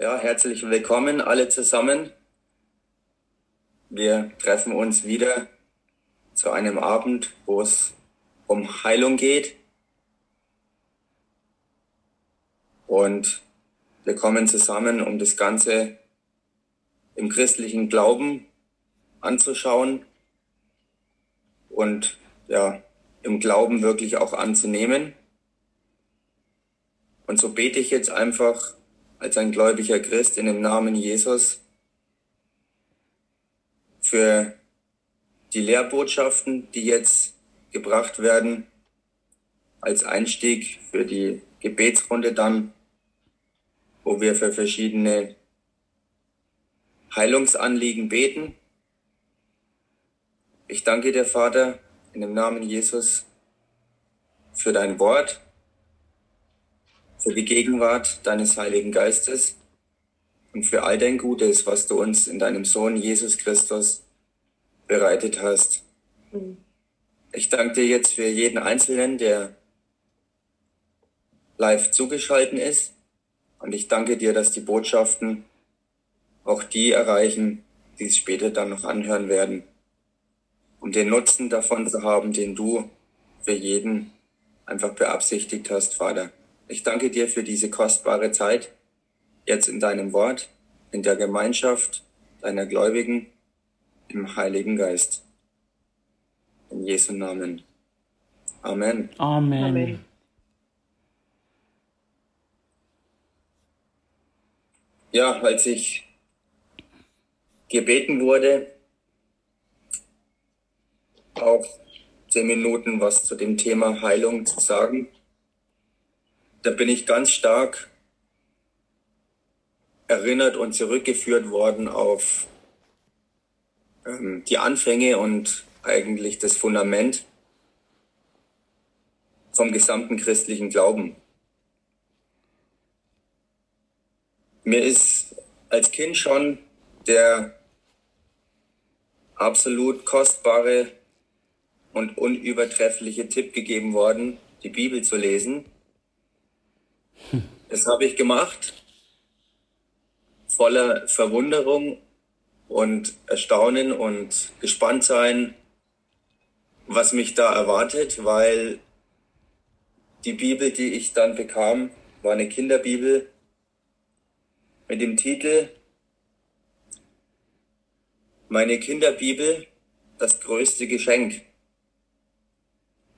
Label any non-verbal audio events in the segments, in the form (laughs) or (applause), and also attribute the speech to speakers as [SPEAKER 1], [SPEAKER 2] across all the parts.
[SPEAKER 1] Ja, herzlich willkommen alle zusammen. Wir treffen uns wieder zu einem Abend, wo es um Heilung geht. Und wir kommen zusammen, um das Ganze im christlichen Glauben anzuschauen und ja, im Glauben wirklich auch anzunehmen. Und so bete ich jetzt einfach als ein gläubiger Christ in dem Namen Jesus für die Lehrbotschaften, die jetzt gebracht werden, als Einstieg für die Gebetsrunde dann, wo wir für verschiedene Heilungsanliegen beten. Ich danke dir, Vater, in dem Namen Jesus für dein Wort für die Gegenwart deines Heiligen Geistes und für all dein Gutes, was du uns in deinem Sohn Jesus Christus bereitet hast. Ich danke dir jetzt für jeden Einzelnen, der live zugeschalten ist. Und ich danke dir, dass die Botschaften auch die erreichen, die es später dann noch anhören werden, um den Nutzen davon zu haben, den du für jeden einfach beabsichtigt hast, Vater. Ich danke dir für diese kostbare Zeit jetzt in deinem Wort, in der Gemeinschaft deiner Gläubigen, im Heiligen Geist. In Jesu Namen. Amen.
[SPEAKER 2] Amen. Amen.
[SPEAKER 1] Ja, als ich gebeten wurde, auch zehn Minuten was zu dem Thema Heilung zu sagen, da bin ich ganz stark erinnert und zurückgeführt worden auf ähm, die Anfänge und eigentlich das Fundament vom gesamten christlichen Glauben. Mir ist als Kind schon der absolut kostbare und unübertreffliche Tipp gegeben worden, die Bibel zu lesen das habe ich gemacht, voller Verwunderung und Erstaunen und gespannt sein, was mich da erwartet, weil die Bibel, die ich dann bekam, war eine Kinderbibel mit dem Titel Meine Kinderbibel, das größte Geschenk.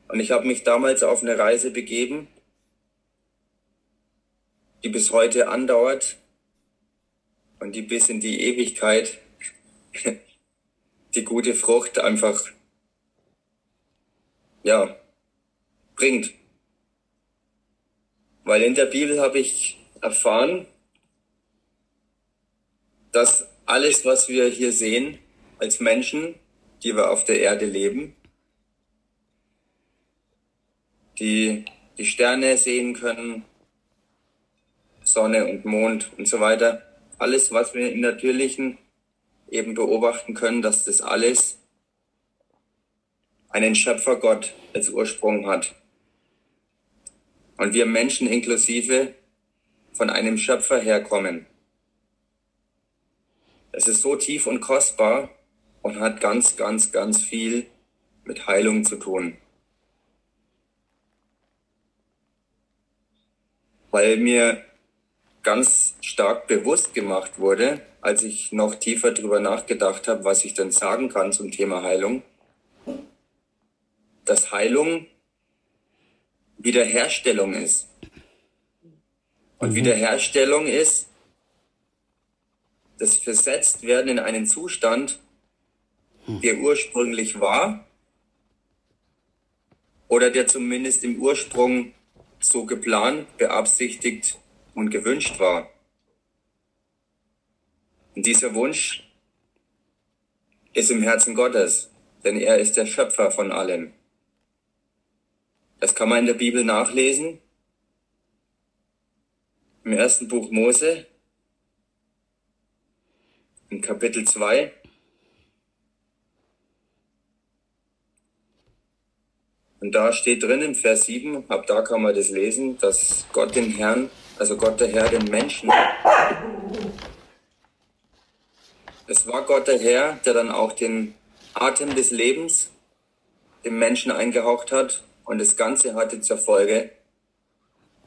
[SPEAKER 1] Und ich habe mich damals auf eine Reise begeben die bis heute andauert und die bis in die Ewigkeit (laughs) die gute Frucht einfach, ja, bringt. Weil in der Bibel habe ich erfahren, dass alles, was wir hier sehen als Menschen, die wir auf der Erde leben, die die Sterne sehen können, Sonne und Mond und so weiter. Alles, was wir im Natürlichen eben beobachten können, dass das alles einen Schöpfergott als Ursprung hat. Und wir Menschen inklusive von einem Schöpfer herkommen. Es ist so tief und kostbar und hat ganz, ganz, ganz viel mit Heilung zu tun. Weil mir ganz stark bewusst gemacht wurde, als ich noch tiefer drüber nachgedacht habe, was ich denn sagen kann zum Thema Heilung, dass Heilung Wiederherstellung ist. Und mhm. Wiederherstellung ist das Versetztwerden in einen Zustand, der ursprünglich war oder der zumindest im Ursprung so geplant, beabsichtigt und gewünscht war. Und dieser Wunsch ist im Herzen Gottes, denn er ist der Schöpfer von allem. Das kann man in der Bibel nachlesen. Im ersten Buch Mose, in Kapitel 2. Und da steht drin im Vers 7, ab da kann man das lesen, dass Gott den Herrn also Gott der Herr, den Menschen. Es war Gott der Herr, der dann auch den Atem des Lebens dem Menschen eingehaucht hat und das Ganze hatte zur Folge,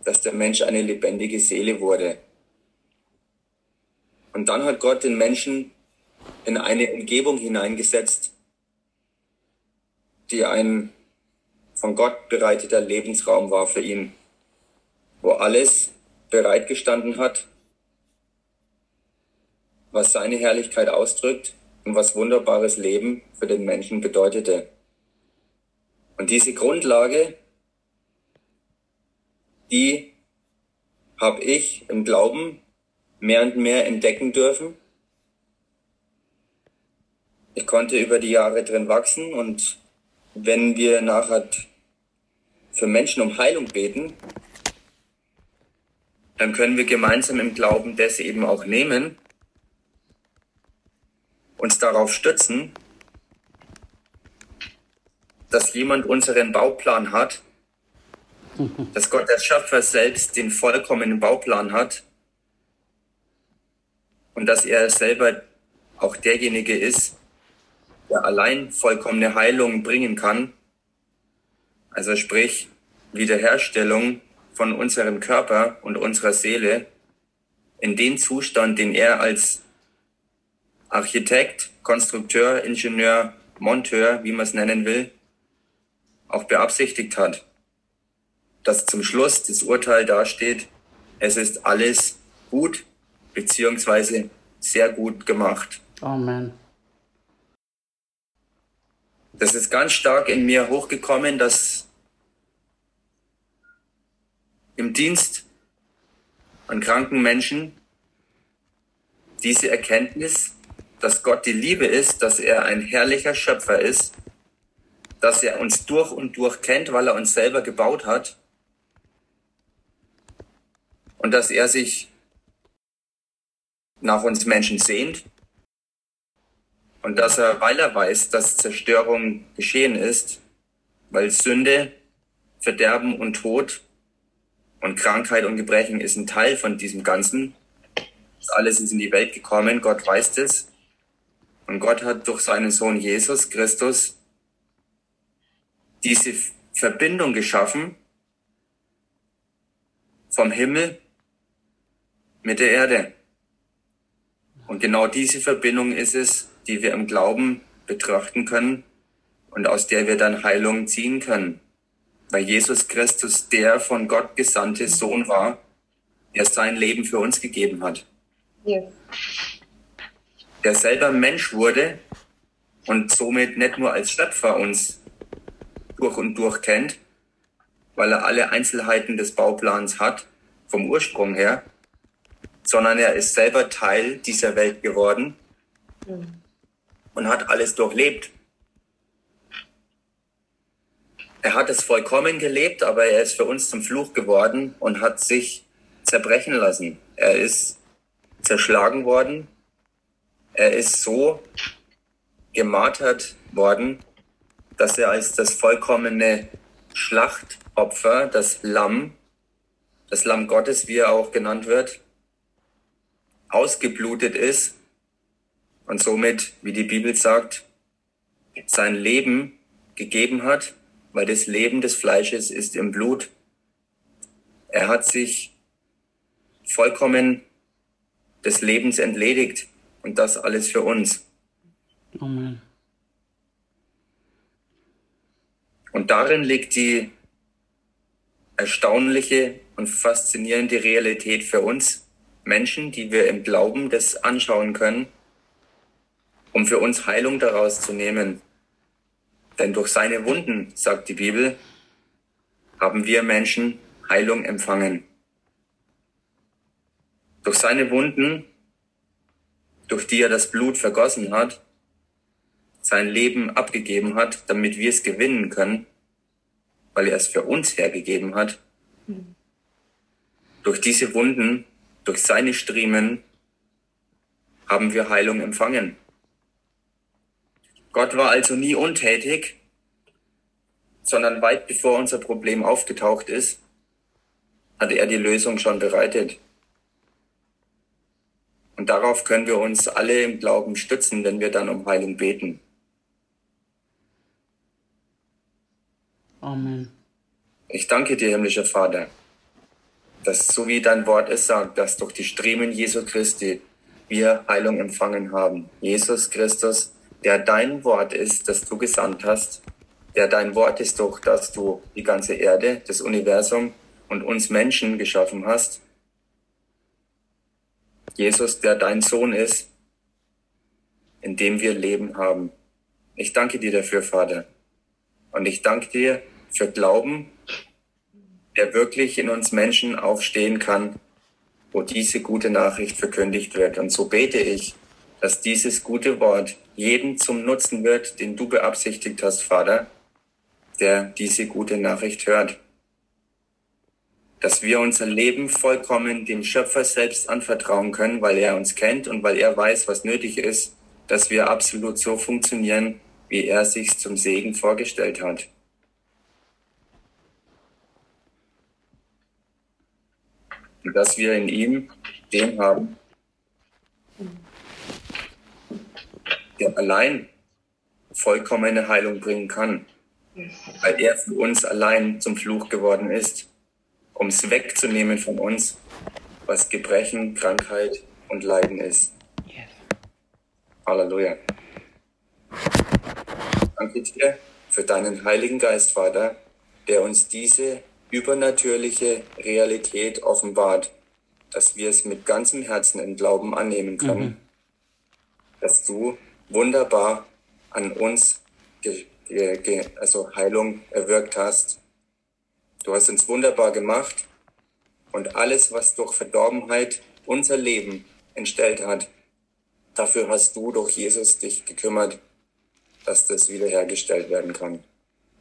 [SPEAKER 1] dass der Mensch eine lebendige Seele wurde. Und dann hat Gott den Menschen in eine Umgebung hineingesetzt, die ein von Gott bereiteter Lebensraum war für ihn, wo alles bereitgestanden hat, was seine Herrlichkeit ausdrückt und was wunderbares Leben für den Menschen bedeutete. Und diese Grundlage, die habe ich im Glauben mehr und mehr entdecken dürfen. Ich konnte über die Jahre drin wachsen und wenn wir nachher für Menschen um Heilung beten, dann können wir gemeinsam im Glauben das eben auch nehmen, uns darauf stützen, dass jemand unseren Bauplan hat, (laughs) dass Gott der Schöpfer selbst den vollkommenen Bauplan hat und dass er selber auch derjenige ist, der allein vollkommene Heilung bringen kann. Also sprich Wiederherstellung von unserem Körper und unserer Seele in den Zustand, den er als Architekt, Konstrukteur, Ingenieur, Monteur, wie man es nennen will, auch beabsichtigt hat. Dass zum Schluss das Urteil dasteht, es ist alles gut beziehungsweise sehr gut gemacht.
[SPEAKER 2] Amen.
[SPEAKER 1] Das ist ganz stark in mir hochgekommen, dass im Dienst an kranken Menschen diese Erkenntnis, dass Gott die Liebe ist, dass er ein herrlicher Schöpfer ist, dass er uns durch und durch kennt, weil er uns selber gebaut hat. Und dass er sich nach uns Menschen sehnt. Und dass er, weil er weiß, dass Zerstörung geschehen ist, weil Sünde, Verderben und Tod und Krankheit und Gebrechen ist ein Teil von diesem Ganzen. Das alles ist in die Welt gekommen, Gott weiß das. Und Gott hat durch seinen Sohn Jesus Christus diese Verbindung geschaffen vom Himmel mit der Erde. Und genau diese Verbindung ist es, die wir im Glauben betrachten können und aus der wir dann Heilung ziehen können. Weil Jesus Christus der von Gott gesandte Sohn war, der sein Leben für uns gegeben hat. Yes. Der selber Mensch wurde und somit nicht nur als Schöpfer uns durch und durch kennt, weil er alle Einzelheiten des Bauplans hat, vom Ursprung her, sondern er ist selber Teil dieser Welt geworden und hat alles durchlebt. Er hat es vollkommen gelebt, aber er ist für uns zum Fluch geworden und hat sich zerbrechen lassen. Er ist zerschlagen worden. Er ist so gemartert worden, dass er als das vollkommene Schlachtopfer, das Lamm, das Lamm Gottes, wie er auch genannt wird, ausgeblutet ist und somit, wie die Bibel sagt, sein Leben gegeben hat, weil das Leben des Fleisches ist im Blut. Er hat sich vollkommen des Lebens entledigt und das alles für uns. Amen. Und darin liegt die erstaunliche und faszinierende Realität für uns Menschen, die wir im Glauben das anschauen können, um für uns Heilung daraus zu nehmen. Denn durch seine Wunden, sagt die Bibel, haben wir Menschen Heilung empfangen. Durch seine Wunden, durch die er das Blut vergossen hat, sein Leben abgegeben hat, damit wir es gewinnen können, weil er es für uns hergegeben hat. Mhm. Durch diese Wunden, durch seine Striemen haben wir Heilung empfangen. Gott war also nie untätig, sondern weit bevor unser Problem aufgetaucht ist, hat er die Lösung schon bereitet. Und darauf können wir uns alle im Glauben stützen, wenn wir dann um Heilung beten.
[SPEAKER 2] Amen.
[SPEAKER 1] Ich danke dir, himmlischer Vater, dass so wie dein Wort es sagt, dass durch die Striemen Jesu Christi wir Heilung empfangen haben. Jesus Christus, der dein Wort ist, das du gesandt hast, der dein Wort ist doch, dass du die ganze Erde, das Universum und uns Menschen geschaffen hast. Jesus, der dein Sohn ist, in dem wir Leben haben. Ich danke dir dafür, Vater. Und ich danke dir für Glauben, der wirklich in uns Menschen aufstehen kann, wo diese gute Nachricht verkündigt wird. Und so bete ich, dass dieses gute Wort jeden zum Nutzen wird, den du beabsichtigt hast, Vater, der diese gute Nachricht hört. Dass wir unser Leben vollkommen dem Schöpfer selbst anvertrauen können, weil er uns kennt und weil er weiß, was nötig ist, dass wir absolut so funktionieren, wie er sich zum Segen vorgestellt hat. Und dass wir in ihm den haben, der allein vollkommene Heilung bringen kann, weil er für uns allein zum Fluch geworden ist, um es wegzunehmen von uns, was Gebrechen, Krankheit und Leiden ist. Halleluja. Danke dir für deinen Heiligen Geist, Vater, der uns diese übernatürliche Realität offenbart, dass wir es mit ganzem Herzen im Glauben annehmen können, mhm. dass du wunderbar an uns also Heilung erwirkt hast. Du hast uns wunderbar gemacht und alles, was durch Verdorbenheit unser Leben entstellt hat, dafür hast du durch Jesus dich gekümmert, dass das wiederhergestellt werden kann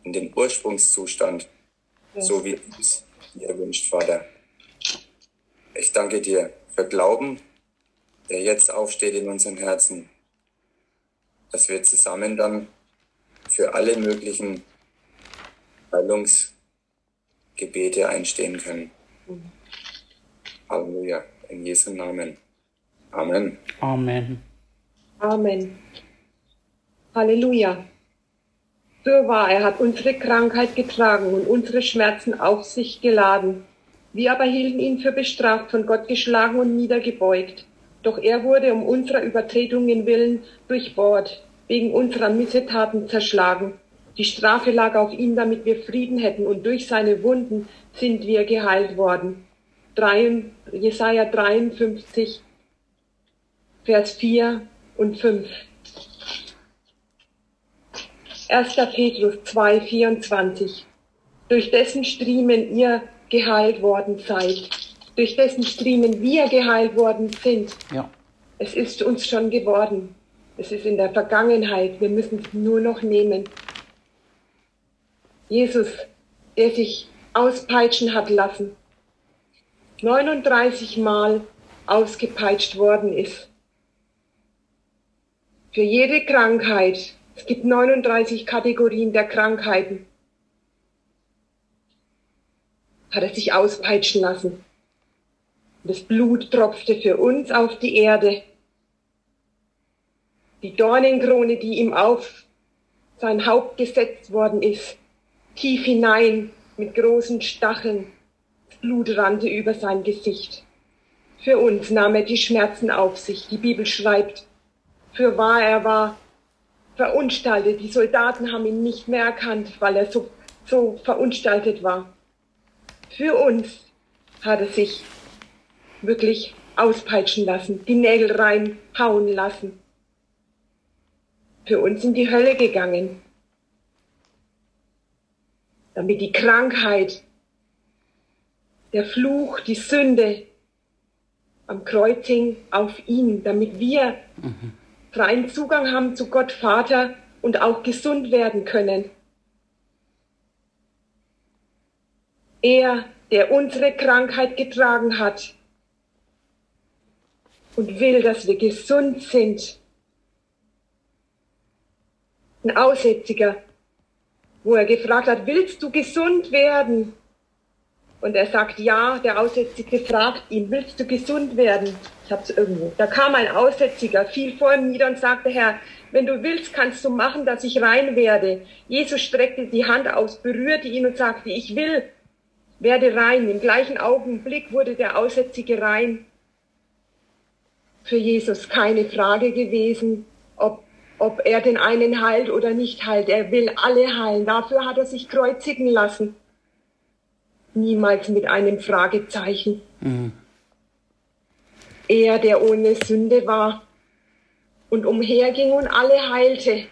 [SPEAKER 1] in den Ursprungszustand so wie es dir wünscht, Vater. Ich danke dir für Glauben, der jetzt aufsteht in unseren Herzen, dass wir zusammen dann für alle möglichen Heilungsgebete einstehen können. Halleluja. In Jesu Namen. Amen.
[SPEAKER 2] Amen.
[SPEAKER 3] Amen. Halleluja. Fürwahr, er hat unsere Krankheit getragen und unsere Schmerzen auf sich geladen. Wir aber hielten ihn für bestraft, von Gott geschlagen und niedergebeugt. Doch er wurde um unserer Übertretungen willen durchbohrt, wegen unserer Missetaten zerschlagen. Die Strafe lag auf ihm, damit wir Frieden hätten, und durch seine Wunden sind wir geheilt worden. Jesaja 53, Vers 4 und 5. 1. Petrus 2, 24. Durch dessen Striemen ihr geheilt worden seid. Durch dessen Striemen wir geheilt worden sind.
[SPEAKER 2] Ja.
[SPEAKER 3] Es ist uns schon geworden. Es ist in der Vergangenheit. Wir müssen es nur noch nehmen. Jesus, der sich auspeitschen hat lassen, 39 Mal ausgepeitscht worden ist. Für jede Krankheit, es gibt 39 Kategorien der Krankheiten. Hat er sich auspeitschen lassen. Das Blut tropfte für uns auf die Erde. Die Dornenkrone, die ihm auf sein Haupt gesetzt worden ist, tief hinein mit großen Stacheln. Das Blut rannte über sein Gesicht. Für uns nahm er die Schmerzen auf sich. Die Bibel schreibt, für wahr er war verunstaltet. Die Soldaten haben ihn nicht mehr erkannt, weil er so, so verunstaltet war. Für uns hat er sich wirklich auspeitschen lassen, die Nägel reinhauen lassen. Für uns in die Hölle gegangen, damit die Krankheit, der Fluch, die Sünde am Kreuzing auf ihn, damit wir freien Zugang haben zu Gott Vater und auch gesund werden können. Er, der unsere Krankheit getragen hat und will, dass wir gesund sind. Ein Aussätziger, wo er gefragt hat, willst du gesund werden? Und er sagt, ja, der Aussätzige fragt ihn, willst du gesund werden? Ich hab's irgendwo. Da kam ein Aussätziger, fiel vor ihm nieder und sagte, Herr, wenn du willst, kannst du machen, dass ich rein werde. Jesus streckte die Hand aus, berührte ihn und sagte, ich will, werde rein. Im gleichen Augenblick wurde der Aussätzige rein. Für Jesus keine Frage gewesen, ob, ob er den einen heilt oder nicht heilt. Er will alle heilen. Dafür hat er sich kreuzigen lassen niemals mit einem Fragezeichen. Mhm. Er, der ohne Sünde war und umherging und alle heilte,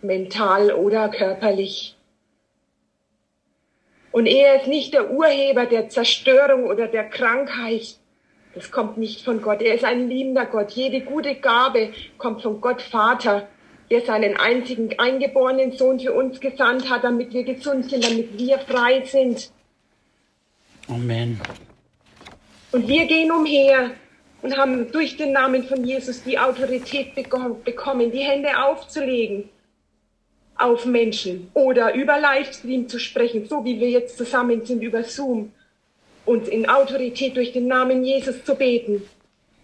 [SPEAKER 3] mental oder körperlich. Und er ist nicht der Urheber der Zerstörung oder der Krankheit. Das kommt nicht von Gott. Er ist ein liebender Gott. Jede gute Gabe kommt von Gott Vater der seinen einzigen eingeborenen Sohn für uns gesandt hat, damit wir gesund sind, damit wir frei sind.
[SPEAKER 2] Amen.
[SPEAKER 3] Und wir gehen umher und haben durch den Namen von Jesus die Autorität bekommen, die Hände aufzulegen auf Menschen oder über Livestream zu sprechen, so wie wir jetzt zusammen sind über Zoom, und in Autorität durch den Namen Jesus zu beten.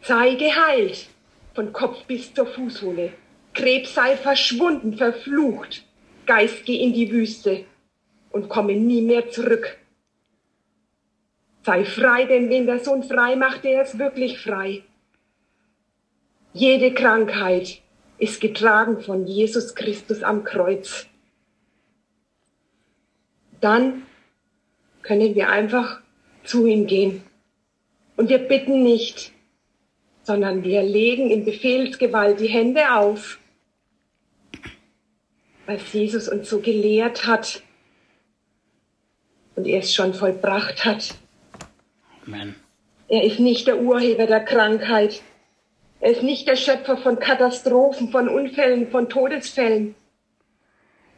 [SPEAKER 3] Sei geheilt von Kopf bis zur Fußsohle. Krebs sei verschwunden, verflucht. Geist, geh in die Wüste und komme nie mehr zurück. Sei frei, denn wenn der Sohn frei macht, der ist wirklich frei. Jede Krankheit ist getragen von Jesus Christus am Kreuz. Dann können wir einfach zu ihm gehen. Und wir bitten nicht, sondern wir legen in Befehlsgewalt die Hände auf was Jesus uns so gelehrt hat und er es schon vollbracht hat. Amen. Er ist nicht der Urheber der Krankheit. Er ist nicht der Schöpfer von Katastrophen, von Unfällen, von Todesfällen.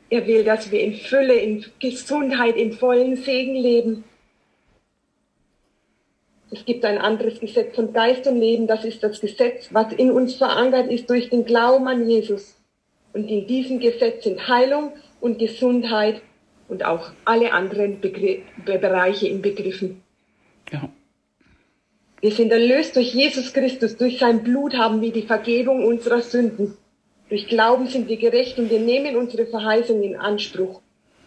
[SPEAKER 3] Er will, dass wir in Fülle, in Gesundheit, in vollen Segen leben. Es gibt ein anderes Gesetz von Geist und Leben. Das ist das Gesetz, was in uns verankert ist durch den Glauben an Jesus. Und in diesem Gesetz sind Heilung und Gesundheit und auch alle anderen Begr Bereiche inbegriffen. Ja. Wir sind erlöst durch Jesus Christus, durch sein Blut haben wir die Vergebung unserer Sünden. Durch Glauben sind wir gerecht und wir nehmen unsere Verheißung in Anspruch.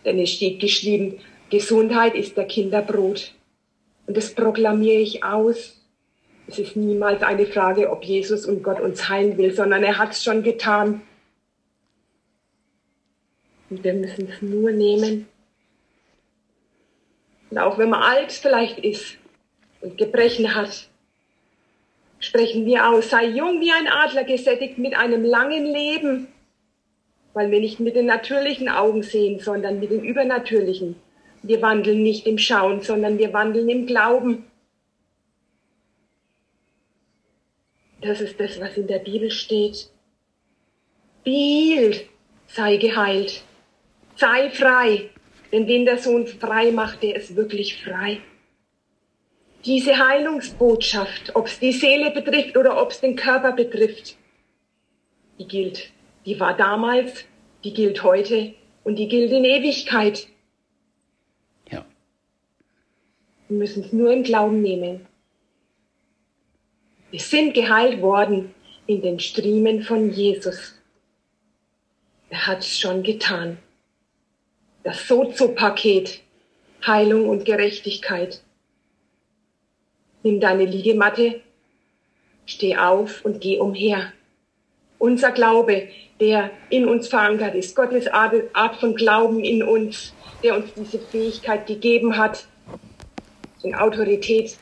[SPEAKER 3] Denn es steht geschrieben, Gesundheit ist der Kinderbrot. Und das proklamiere ich aus. Es ist niemals eine Frage, ob Jesus und Gott uns heilen will, sondern er hat es schon getan. Und wir müssen es nur nehmen. Und auch wenn man alt vielleicht ist und Gebrechen hat, sprechen wir aus, sei jung wie ein Adler gesättigt mit einem langen Leben, weil wir nicht mit den natürlichen Augen sehen, sondern mit den übernatürlichen. Wir wandeln nicht im Schauen, sondern wir wandeln im Glauben. Das ist das, was in der Bibel steht. Be sei geheilt. Sei frei, denn wenn der Sohn frei macht, der ist wirklich frei. Diese Heilungsbotschaft, ob es die Seele betrifft oder ob es den Körper betrifft, die gilt. Die war damals, die gilt heute und die gilt in Ewigkeit.
[SPEAKER 2] Ja.
[SPEAKER 3] Wir müssen es nur im Glauben nehmen. Wir sind geheilt worden in den Striemen von Jesus. Er hat es schon getan das Sozo-Paket Heilung und Gerechtigkeit. Nimm deine Liegematte, steh auf und geh umher. Unser Glaube, der in uns verankert ist, Gottes Art von Glauben in uns, der uns diese Fähigkeit gegeben hat, in Autorität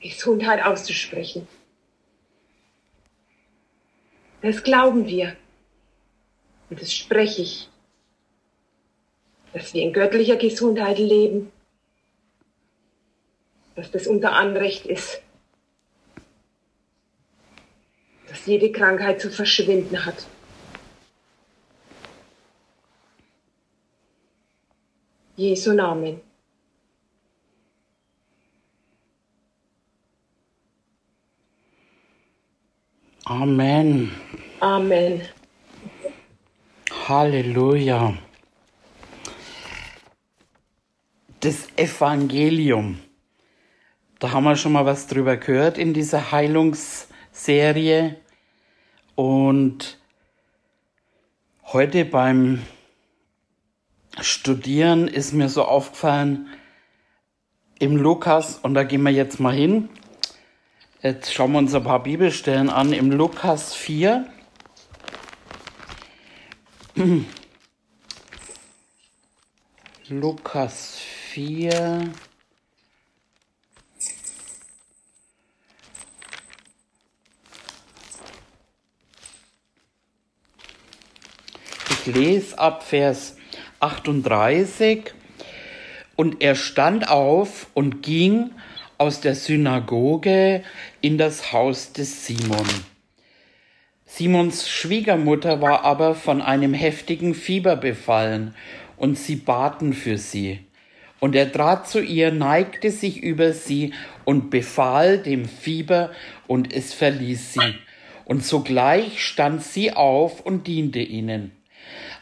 [SPEAKER 3] Gesundheit auszusprechen. Das glauben wir. Und das spreche ich dass wir in göttlicher Gesundheit leben, dass das unser Anrecht ist, dass jede Krankheit zu verschwinden hat. Jesu Namen.
[SPEAKER 2] Amen.
[SPEAKER 3] Amen.
[SPEAKER 2] Halleluja. das Evangelium. Da haben wir schon mal was drüber gehört in dieser Heilungsserie. Und heute beim Studieren ist mir so aufgefallen, im Lukas, und da gehen wir jetzt mal hin, jetzt schauen wir uns ein paar Bibelstellen an, im Lukas 4. (clears throat) Lukas 4. Ich lese ab Vers 38. Und er stand auf und ging aus der Synagoge in das Haus des Simon. Simons Schwiegermutter war aber von einem heftigen Fieber befallen, und sie baten für sie. Und er trat zu ihr, neigte sich über sie und befahl dem Fieber, und es verließ sie. Und sogleich stand sie auf und diente ihnen.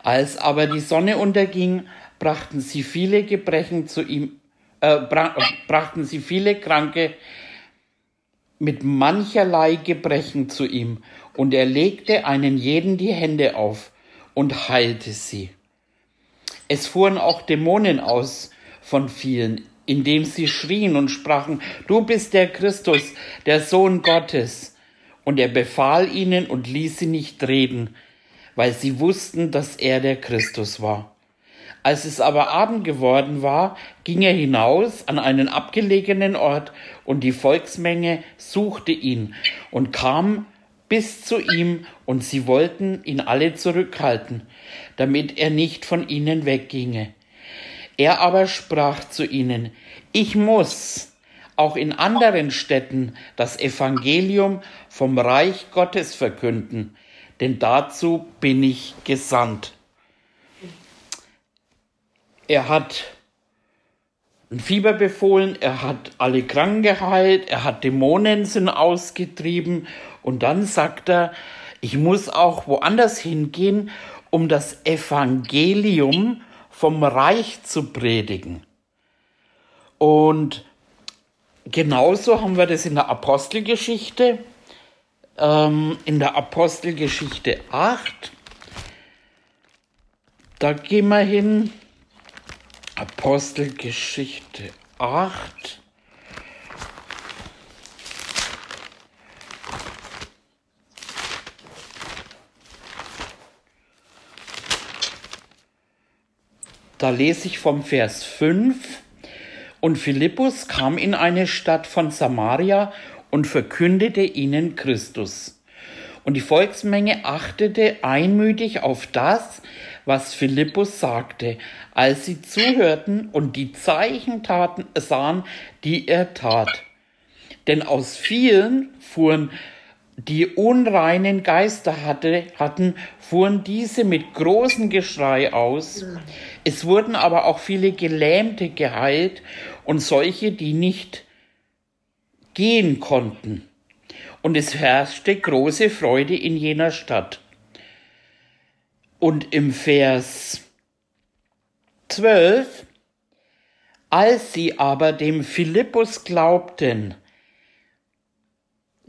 [SPEAKER 2] Als aber die Sonne unterging, brachten sie viele Gebrechen zu ihm, äh, bra brachten sie viele Kranke mit mancherlei Gebrechen zu ihm, und er legte einen jeden die Hände auf und heilte sie. Es fuhren auch Dämonen aus von vielen, indem sie schrien und sprachen, du bist der Christus, der Sohn Gottes. Und er befahl ihnen und ließ sie nicht reden, weil sie wussten, dass er der Christus war. Als es aber Abend geworden war, ging er hinaus an einen abgelegenen Ort, und die Volksmenge suchte ihn und kam bis zu ihm, und sie wollten ihn alle zurückhalten, damit er nicht von ihnen wegginge. Er aber sprach zu ihnen, ich muss auch in anderen Städten das Evangelium vom Reich Gottes verkünden, denn dazu bin ich gesandt. Er hat ein Fieber befohlen, er hat alle Kranken geheilt, er hat Dämonen sind ausgetrieben und dann sagt er, ich muss auch woanders hingehen, um das Evangelium vom Reich zu predigen. Und genauso haben wir das in der Apostelgeschichte, ähm, in der Apostelgeschichte 8. Da gehen wir hin. Apostelgeschichte 8. Da lese ich vom Vers 5. Und Philippus kam in eine Stadt von Samaria und verkündete ihnen Christus. Und die Volksmenge achtete einmütig auf das, was Philippus sagte, als sie zuhörten und die Zeichen taten, sahen, die er tat. Denn aus vielen fuhren die unreinen Geister hatte, hatten, fuhren diese mit großem Geschrei aus. Es wurden aber auch viele Gelähmte geheilt und solche, die nicht gehen konnten. Und es herrschte große Freude in jener Stadt. Und im Vers 12, als sie aber dem Philippus glaubten,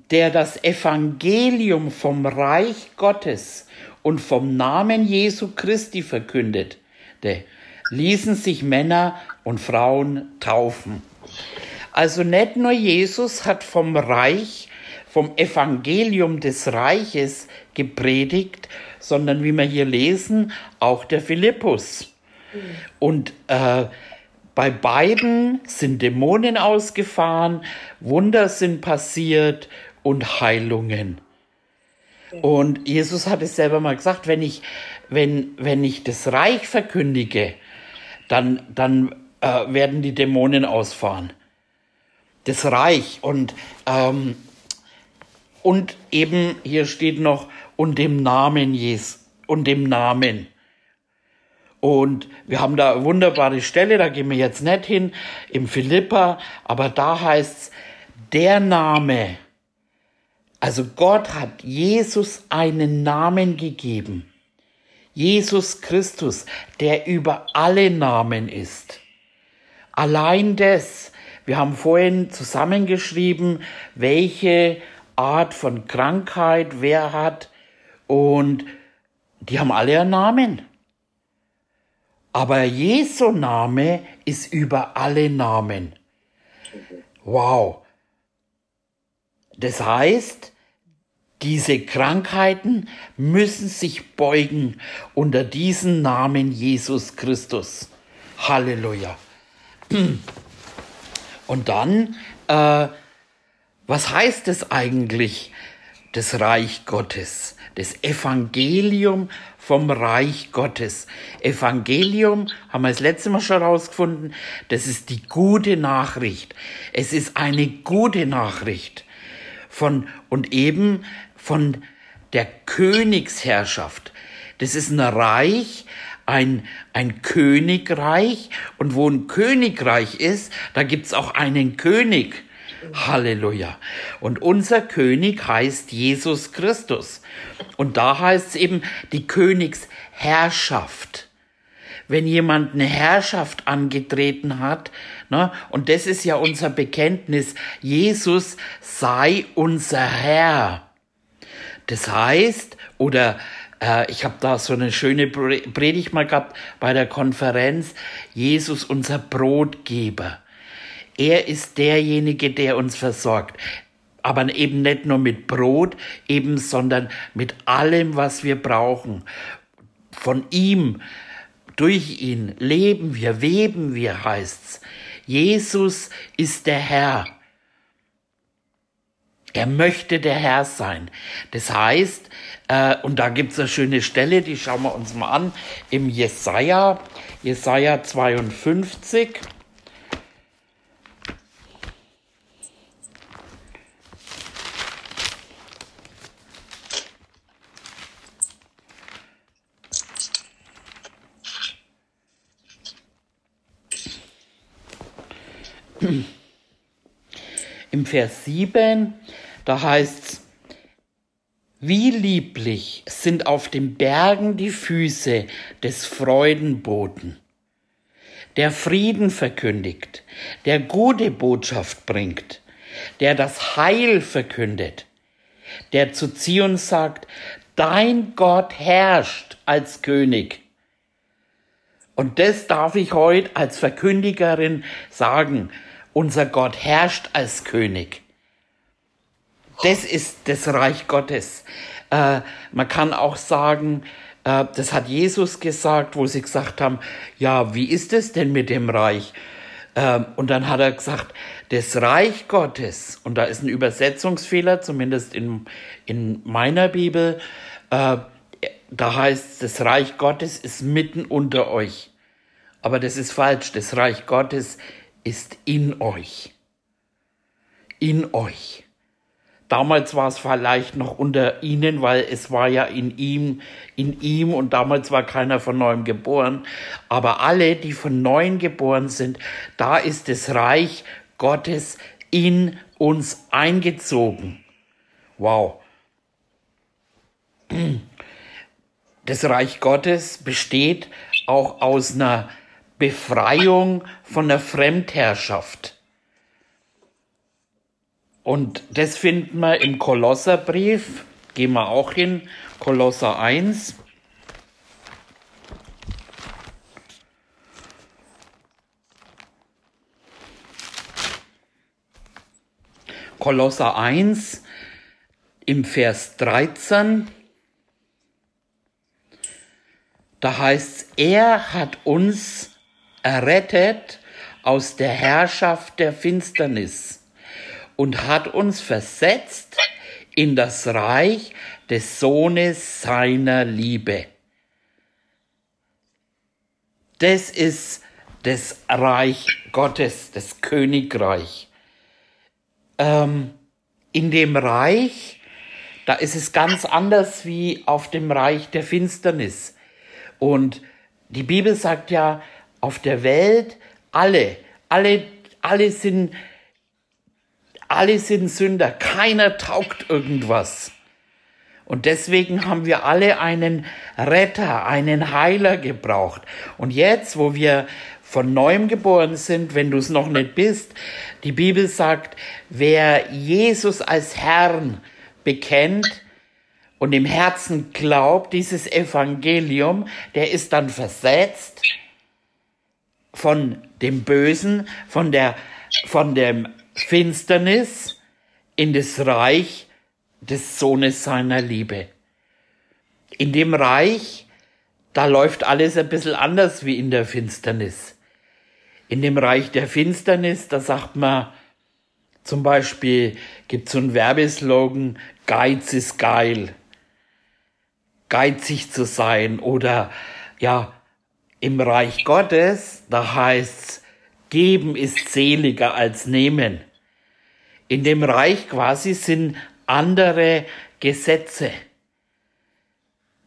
[SPEAKER 2] der das Evangelium vom Reich Gottes und vom Namen Jesu Christi verkündete, ließen sich Männer und Frauen taufen. Also nicht nur Jesus hat vom Reich, vom Evangelium des Reiches gepredigt, sondern wie wir hier lesen, auch der Philippus. Und äh, bei beiden sind Dämonen ausgefahren, Wunder sind passiert und Heilungen. Und Jesus hat es selber mal gesagt, wenn ich, wenn, wenn ich das Reich verkündige, dann, dann äh, werden die Dämonen ausfahren. Das Reich und, ähm, und eben hier steht noch, und dem Namen Jesus, und dem Namen. Und wir haben da eine wunderbare Stelle, da gehen wir jetzt nicht hin, im Philippa, aber da heißt's, der Name, also Gott hat Jesus einen Namen gegeben. Jesus Christus, der über alle Namen ist. Allein das, wir haben vorhin zusammengeschrieben, welche Art von Krankheit wer hat und die haben alle einen Namen. Aber Jesu Name ist über alle Namen. Wow. Das heißt, diese Krankheiten müssen sich beugen unter diesen Namen Jesus Christus. Halleluja. Und dann, äh, was heißt es eigentlich, das Reich Gottes, das Evangelium vom Reich Gottes. Evangelium, haben wir das letzte Mal schon rausgefunden, das ist die gute Nachricht. Es ist eine gute Nachricht von, und eben von der Königsherrschaft. Das ist ein Reich, ein, ein Königreich. Und wo ein Königreich ist, da gibt's auch einen König. Halleluja. Und unser König heißt Jesus Christus. Und da heißt es eben die Königsherrschaft. Wenn jemand eine Herrschaft angetreten hat, ne, und das ist ja unser Bekenntnis, Jesus sei unser Herr. Das heißt, oder äh, ich habe da so eine schöne Predigt mal gehabt bei der Konferenz, Jesus unser Brotgeber. Er ist derjenige, der uns versorgt. Aber eben nicht nur mit Brot, eben, sondern mit allem, was wir brauchen. Von ihm, durch ihn leben wir, weben wir, heißt's. Jesus ist der Herr. Er möchte der Herr sein. Das heißt, äh, und da gibt's eine schöne Stelle, die schauen wir uns mal an, im Jesaja, Jesaja 52. Im Vers 7, da heißt's, wie lieblich sind auf den Bergen die Füße des Freudenboten, der Frieden verkündigt, der gute Botschaft bringt, der das Heil verkündet, der zu Zion sagt, dein Gott herrscht als König. Und das darf ich heute als Verkündigerin sagen. Unser Gott herrscht als König. Das ist das Reich Gottes. Äh, man kann auch sagen, äh, das hat Jesus gesagt, wo sie gesagt haben, ja, wie ist es denn mit dem Reich? Äh, und dann hat er gesagt, das Reich Gottes, und da ist ein Übersetzungsfehler, zumindest in, in meiner Bibel, äh, da heißt, das Reich Gottes ist mitten unter euch. Aber das ist falsch. Das Reich Gottes ist in euch. In euch. Damals war es vielleicht noch unter ihnen, weil es war ja in ihm, in ihm und damals war keiner von neuem geboren. Aber alle, die von neuem geboren sind, da ist das Reich Gottes in uns eingezogen. Wow. Das Reich Gottes besteht auch aus einer Befreiung von der Fremdherrschaft. Und das finden wir im Kolosserbrief. Gehen wir auch hin. Kolosser 1. Kolosser 1 im Vers 13. Da heißt er hat uns errettet aus der Herrschaft der Finsternis und hat uns versetzt in das Reich des Sohnes seiner Liebe. Das ist das Reich Gottes, das Königreich. Ähm, in dem Reich, da ist es ganz anders wie auf dem Reich der Finsternis. Und die Bibel sagt ja, auf der Welt alle, alle, alle sind alle sind Sünder, keiner taugt irgendwas. Und deswegen haben wir alle einen Retter, einen Heiler gebraucht. Und jetzt, wo wir von neuem geboren sind, wenn du es noch nicht bist. Die Bibel sagt, wer Jesus als Herrn bekennt und im Herzen glaubt, dieses Evangelium, der ist dann versetzt von dem Bösen, von der, von dem Finsternis in das Reich des Sohnes seiner Liebe. In dem Reich, da läuft alles ein bisschen anders wie in der Finsternis. In dem Reich der Finsternis, da sagt man, zum Beispiel gibt es so einen Werbeslogan, Geiz ist geil. Geizig zu sein oder ja, im Reich Gottes, da heißt's, geben ist seliger als nehmen. In dem Reich quasi sind andere Gesetze.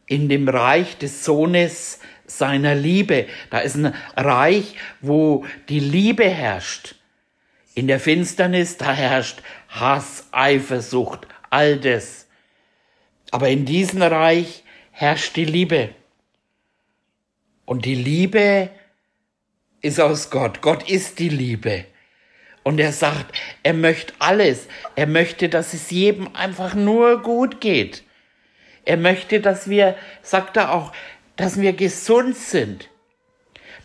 [SPEAKER 2] In dem Reich des Sohnes seiner Liebe. Da ist ein Reich, wo die Liebe herrscht. In der Finsternis, da herrscht Hass, Eifersucht, all das. Aber in diesem Reich herrscht die Liebe. Und die Liebe ist aus Gott. Gott ist die Liebe. Und er sagt, er möchte alles. Er möchte, dass es jedem einfach nur gut geht. Er möchte, dass wir, sagt er auch, dass wir gesund sind.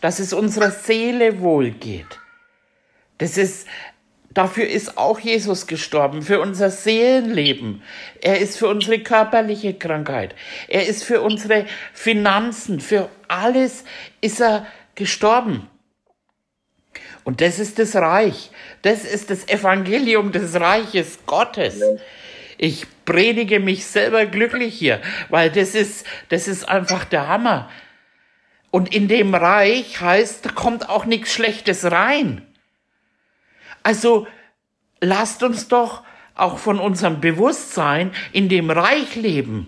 [SPEAKER 2] Dass es unserer Seele wohl geht. Das ist, dafür ist auch Jesus gestorben, für unser Seelenleben. Er ist für unsere körperliche Krankheit. Er ist für unsere Finanzen, für alles ist er gestorben. Und das ist das Reich. Das ist das Evangelium des Reiches Gottes. Ich predige mich selber glücklich hier, weil das ist, das ist einfach der Hammer. Und in dem Reich heißt, kommt auch nichts Schlechtes rein. Also lasst uns doch auch von unserem Bewusstsein in dem Reich leben.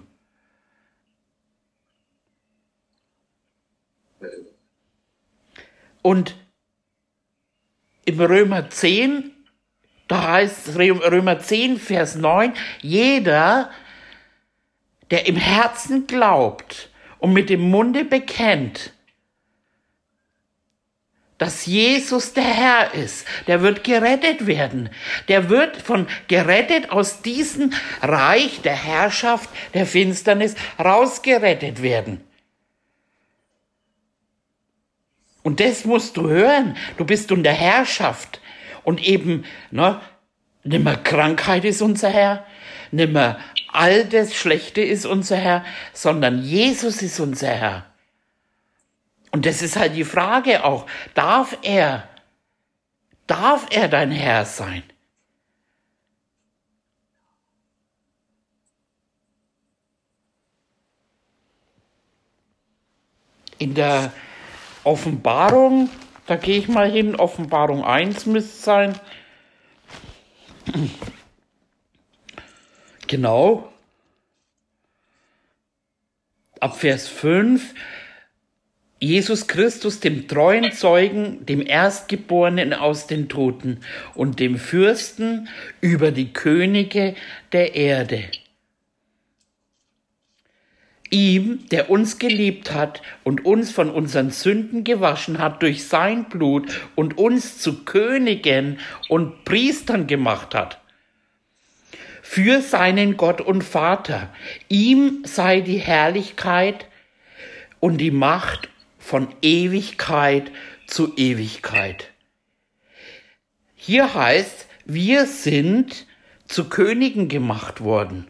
[SPEAKER 2] Und im Römer 10, da heißt Römer 10, Vers 9, jeder, der im Herzen glaubt und mit dem Munde bekennt, dass Jesus der Herr ist, der wird gerettet werden. Der wird von gerettet aus diesem Reich der Herrschaft der Finsternis rausgerettet werden. Und das musst du hören. Du bist unter Herrschaft. Und eben, ne, nimmer Krankheit ist unser Herr, nimmer all das Schlechte ist unser Herr, sondern Jesus ist unser Herr. Und das ist halt die Frage auch, darf er, darf er dein Herr sein? In der Offenbarung, da gehe ich mal hin, Offenbarung 1 müsste sein. Genau. Ab Vers 5. Jesus Christus, dem treuen Zeugen, dem Erstgeborenen aus den Toten und dem Fürsten über die Könige der Erde ihm, der uns geliebt hat und uns von unseren Sünden gewaschen hat durch sein Blut und uns zu Königen und Priestern gemacht hat. Für seinen Gott und Vater. Ihm sei die Herrlichkeit und die Macht von Ewigkeit zu Ewigkeit. Hier heißt, wir sind zu Königen gemacht worden.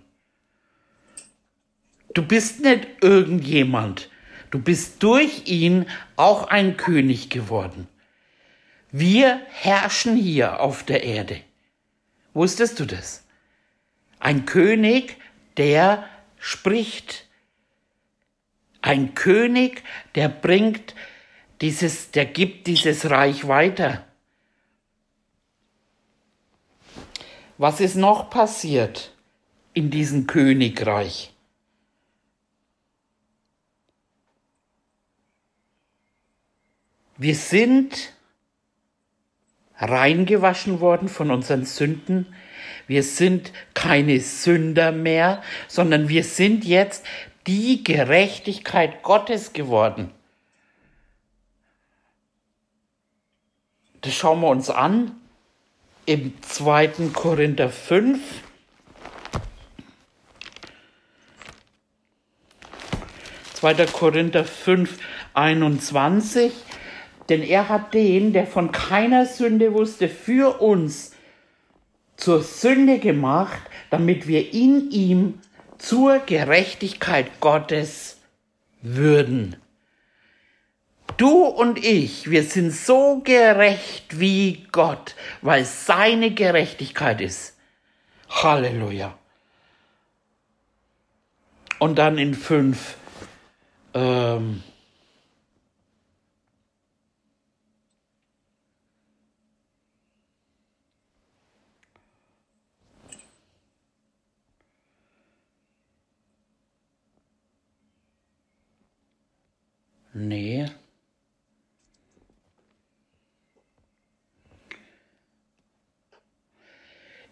[SPEAKER 2] Du bist nicht irgendjemand. Du bist durch ihn auch ein König geworden. Wir herrschen hier auf der Erde. Wusstest du das? Ein König, der spricht. Ein König, der bringt dieses, der gibt dieses Reich weiter. Was ist noch passiert in diesem Königreich? Wir sind reingewaschen worden von unseren Sünden. Wir sind keine Sünder mehr, sondern wir sind jetzt die Gerechtigkeit Gottes geworden. das schauen wir uns an im 2. Korinther 5. Zweiter Korinther 5, 21. Denn er hat den, der von keiner Sünde wusste, für uns zur Sünde gemacht, damit wir in ihm zur Gerechtigkeit Gottes würden. Du und ich, wir sind so gerecht wie Gott, weil seine Gerechtigkeit ist. Halleluja. Und dann in fünf. Ähm, Nee.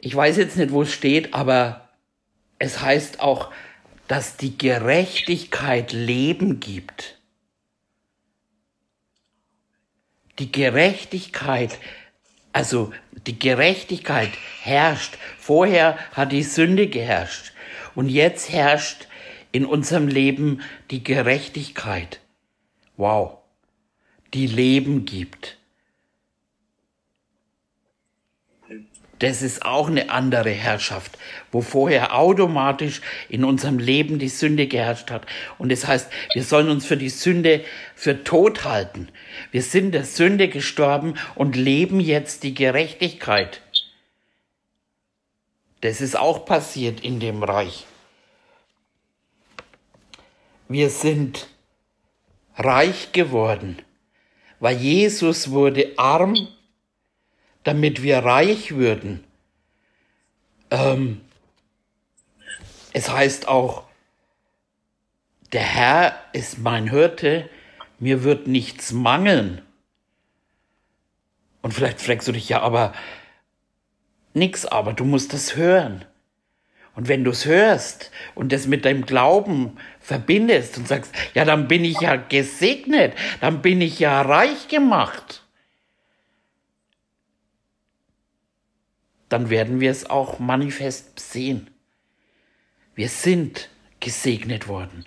[SPEAKER 2] Ich weiß jetzt nicht, wo es steht, aber es heißt auch, dass die Gerechtigkeit Leben gibt. Die Gerechtigkeit, also die Gerechtigkeit herrscht. Vorher hat die Sünde geherrscht und jetzt herrscht in unserem Leben die Gerechtigkeit. Wow, die Leben gibt. Das ist auch eine andere Herrschaft, wo vorher automatisch in unserem Leben die Sünde geherrscht hat. Und das heißt, wir sollen uns für die Sünde für tot halten. Wir sind der Sünde gestorben und leben jetzt die Gerechtigkeit. Das ist auch passiert in dem Reich. Wir sind reich geworden, weil Jesus wurde arm, damit wir reich würden. Ähm, es heißt auch, der Herr ist mein Hirte, mir wird nichts mangeln. Und vielleicht fragst du dich ja, aber nix, aber du musst das hören. Und wenn du es hörst und das mit deinem Glauben verbindest und sagst, ja, dann bin ich ja gesegnet, dann bin ich ja reich gemacht, dann werden wir es auch manifest sehen. Wir sind gesegnet worden.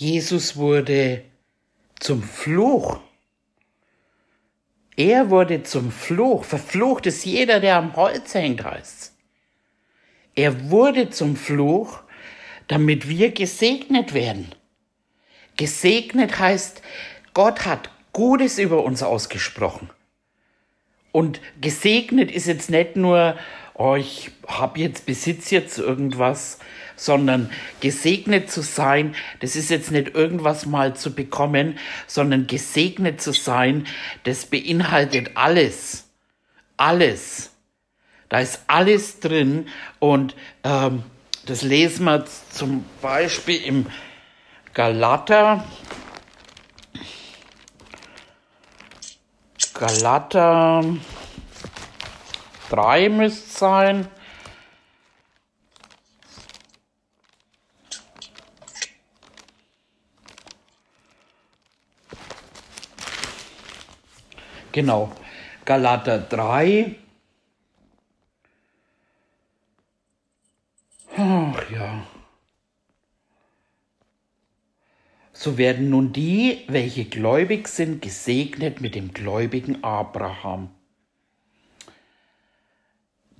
[SPEAKER 2] Jesus wurde zum Fluch. Er wurde zum Fluch. Verflucht ist jeder, der am Holz hängt, heißt. Er wurde zum Fluch, damit wir gesegnet werden. Gesegnet heißt, Gott hat Gutes über uns ausgesprochen. Und gesegnet ist jetzt nicht nur, oh, ich hab jetzt, besitz jetzt irgendwas, sondern gesegnet zu sein, das ist jetzt nicht irgendwas mal zu bekommen, sondern gesegnet zu sein, das beinhaltet alles. Alles. Da ist alles drin und ähm, das lesen wir zum Beispiel im Galater. Galater 3 müsste sein. Genau. Galater 3. Ach ja. So werden nun die, welche gläubig sind, gesegnet mit dem gläubigen Abraham.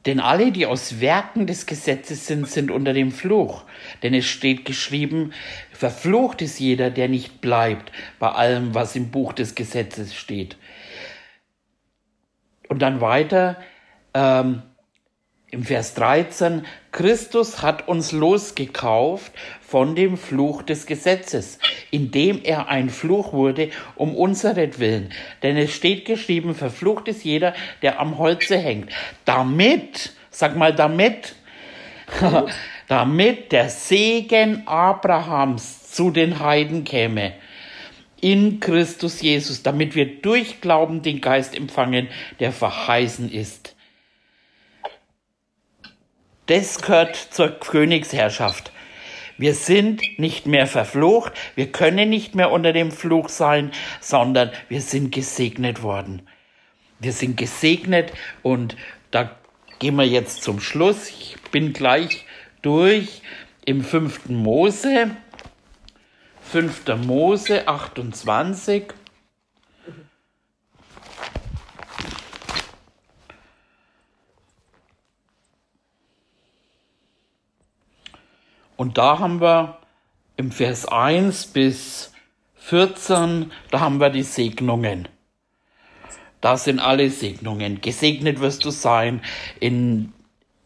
[SPEAKER 2] Denn alle, die aus Werken des Gesetzes sind, sind unter dem Fluch. Denn es steht geschrieben, verflucht ist jeder, der nicht bleibt bei allem, was im Buch des Gesetzes steht. Und dann weiter ähm, im Vers 13, Christus hat uns losgekauft von dem Fluch des Gesetzes, indem er ein Fluch wurde um unseretwillen. Denn es steht geschrieben, verflucht ist jeder, der am Holze hängt. Damit, sag mal damit, (laughs) damit der Segen Abrahams zu den Heiden käme. in Christus Jesus, damit wir durch Glauben den Geist empfangen, der verheißen ist. Das gehört zur Königsherrschaft. Wir sind nicht mehr verflucht, wir können nicht mehr unter dem Fluch sein, sondern wir sind gesegnet worden. Wir sind gesegnet und da gehen wir jetzt zum Schluss. Ich bin gleich durch im fünften Mose. 5. Mose 28. Und da haben wir im Vers 1 bis 14, da haben wir die Segnungen. Da sind alle Segnungen. Gesegnet wirst du sein in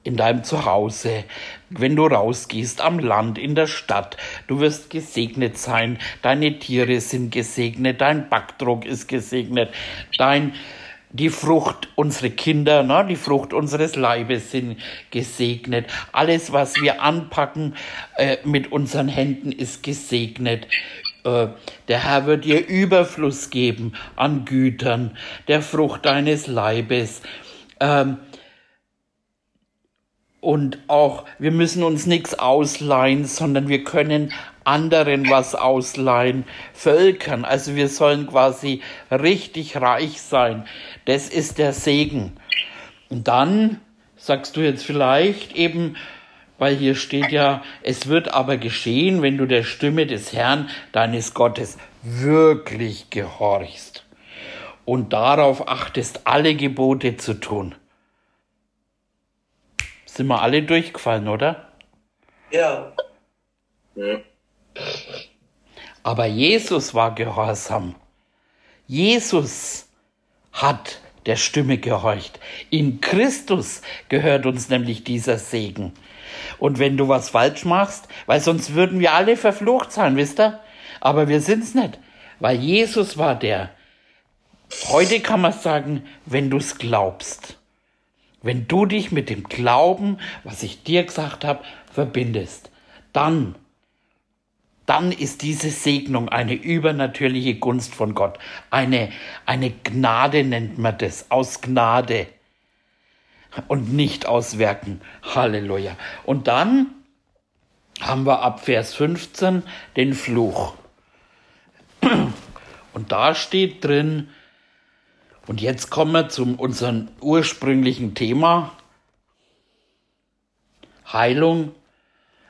[SPEAKER 2] in deinem Zuhause, wenn du rausgehst, am Land, in der Stadt. Du wirst gesegnet sein. Deine Tiere sind gesegnet. Dein Backdruck ist gesegnet. Dein, die Frucht, unsere Kinder, ne, die Frucht unseres Leibes sind gesegnet. Alles, was wir anpacken äh, mit unseren Händen, ist gesegnet. Äh, der Herr wird dir Überfluss geben an Gütern, der Frucht deines Leibes. Ähm, und auch wir müssen uns nichts ausleihen, sondern wir können anderen was ausleihen, Völkern. Also wir sollen quasi richtig reich sein. Das ist der Segen. Und dann sagst du jetzt vielleicht eben, weil hier steht ja, es wird aber geschehen, wenn du der Stimme des Herrn, deines Gottes, wirklich gehorchst und darauf achtest, alle Gebote zu tun. Sind wir alle durchgefallen, oder?
[SPEAKER 1] Ja. ja.
[SPEAKER 2] Aber Jesus war gehorsam. Jesus hat der Stimme gehorcht. In Christus gehört uns nämlich dieser Segen. Und wenn du was falsch machst, weil sonst würden wir alle verflucht sein, wisst ihr? Aber wir sind's nicht, weil Jesus war der. Heute kann man sagen, wenn du's glaubst. Wenn du dich mit dem Glauben, was ich dir gesagt habe, verbindest, dann, dann ist diese Segnung eine übernatürliche Gunst von Gott. Eine, eine Gnade nennt man das, aus Gnade und nicht aus Werken. Halleluja. Und dann haben wir ab Vers 15 den Fluch. Und da steht drin, und jetzt kommen wir zu unserem ursprünglichen Thema. Heilung.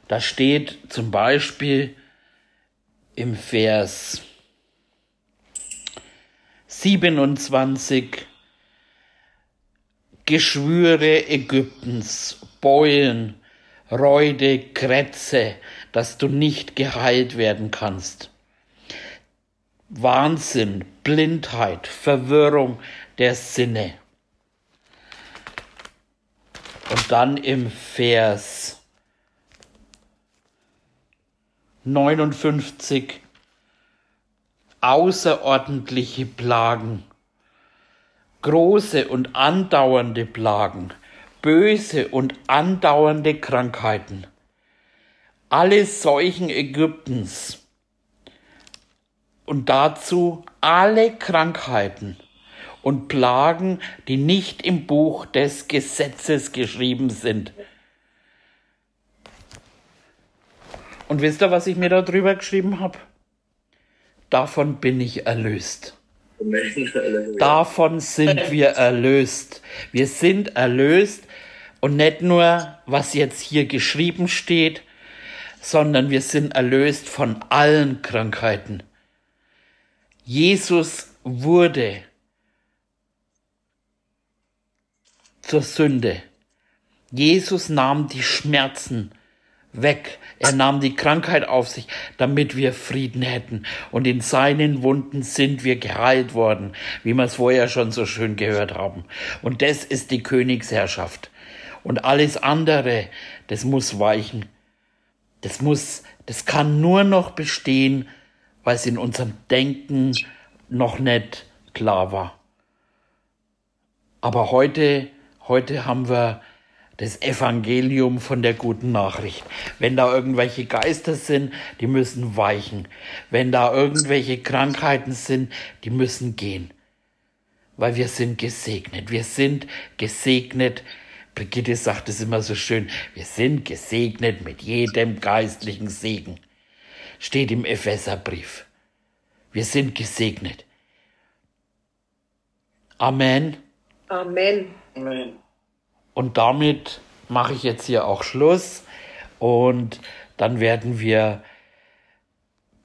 [SPEAKER 2] Da steht zum Beispiel im Vers 27 Geschwüre Ägyptens, Beulen, Reude, Krätze, dass du nicht geheilt werden kannst. Wahnsinn, Blindheit, Verwirrung der Sinne. Und dann im Vers 59 außerordentliche Plagen, große und andauernde Plagen, böse und andauernde Krankheiten. Alle Seuchen Ägyptens und dazu alle Krankheiten und Plagen, die nicht im Buch des Gesetzes geschrieben sind. Und wisst ihr, was ich mir da drüber geschrieben habe? Davon bin ich erlöst. Davon sind wir erlöst. Wir sind erlöst und nicht nur, was jetzt hier geschrieben steht, sondern wir sind erlöst von allen Krankheiten. Jesus wurde zur Sünde. Jesus nahm die Schmerzen weg. Er nahm die Krankheit auf sich, damit wir Frieden hätten. Und in seinen Wunden sind wir geheilt worden, wie wir es vorher schon so schön gehört haben. Und das ist die Königsherrschaft. Und alles andere, das muss weichen. Das muss, das kann nur noch bestehen, weil es in unserem Denken noch nicht klar war. Aber heute, heute haben wir das Evangelium von der guten Nachricht. Wenn da irgendwelche Geister sind, die müssen weichen. Wenn da irgendwelche Krankheiten sind, die müssen gehen. Weil wir sind gesegnet. Wir sind gesegnet. Brigitte sagt es immer so schön. Wir sind gesegnet mit jedem geistlichen Segen. Steht im Epheserbrief. Wir sind gesegnet. Amen.
[SPEAKER 3] Amen.
[SPEAKER 4] Amen.
[SPEAKER 2] Und damit mache ich jetzt hier auch Schluss und dann werden wir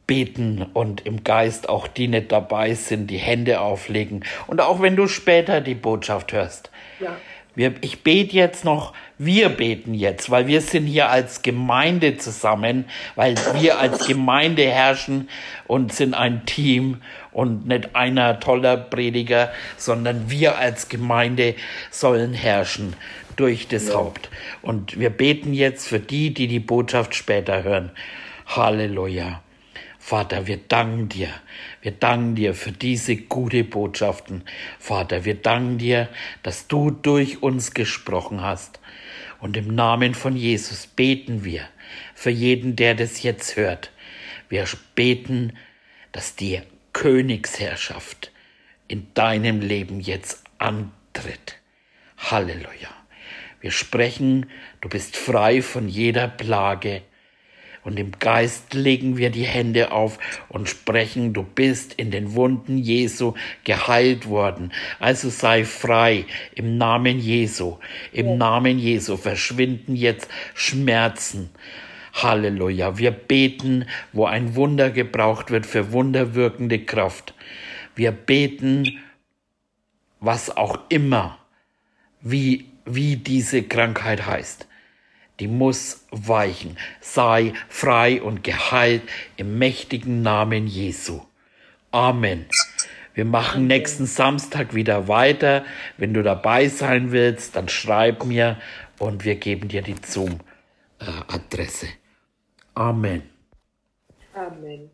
[SPEAKER 2] beten und im Geist auch die nicht dabei sind, die Hände auflegen. Und auch wenn du später die Botschaft hörst.
[SPEAKER 3] Ja.
[SPEAKER 2] Wir, ich bete jetzt noch, wir beten jetzt, weil wir sind hier als Gemeinde zusammen, weil wir als Gemeinde herrschen und sind ein Team und nicht einer toller Prediger, sondern wir als Gemeinde sollen herrschen durch das ja. Haupt. Und wir beten jetzt für die, die die Botschaft später hören. Halleluja. Vater, wir danken dir. Wir danken dir für diese gute Botschaften. Vater, wir danken dir, dass du durch uns gesprochen hast. Und im Namen von Jesus beten wir für jeden, der das jetzt hört. Wir beten, dass die Königsherrschaft in deinem Leben jetzt antritt. Halleluja. Wir sprechen, du bist frei von jeder Plage. Und im Geist legen wir die Hände auf und sprechen, du bist in den Wunden Jesu geheilt worden. Also sei frei im Namen Jesu. Im Namen Jesu verschwinden jetzt Schmerzen. Halleluja. Wir beten, wo ein Wunder gebraucht wird für wunderwirkende Kraft. Wir beten, was auch immer, wie, wie diese Krankheit heißt. Die muss weichen. Sei frei und geheilt im mächtigen Namen Jesu. Amen. Wir machen nächsten Samstag wieder weiter. Wenn du dabei sein willst, dann schreib mir und wir geben dir die Zoom-Adresse. Amen.
[SPEAKER 3] Amen.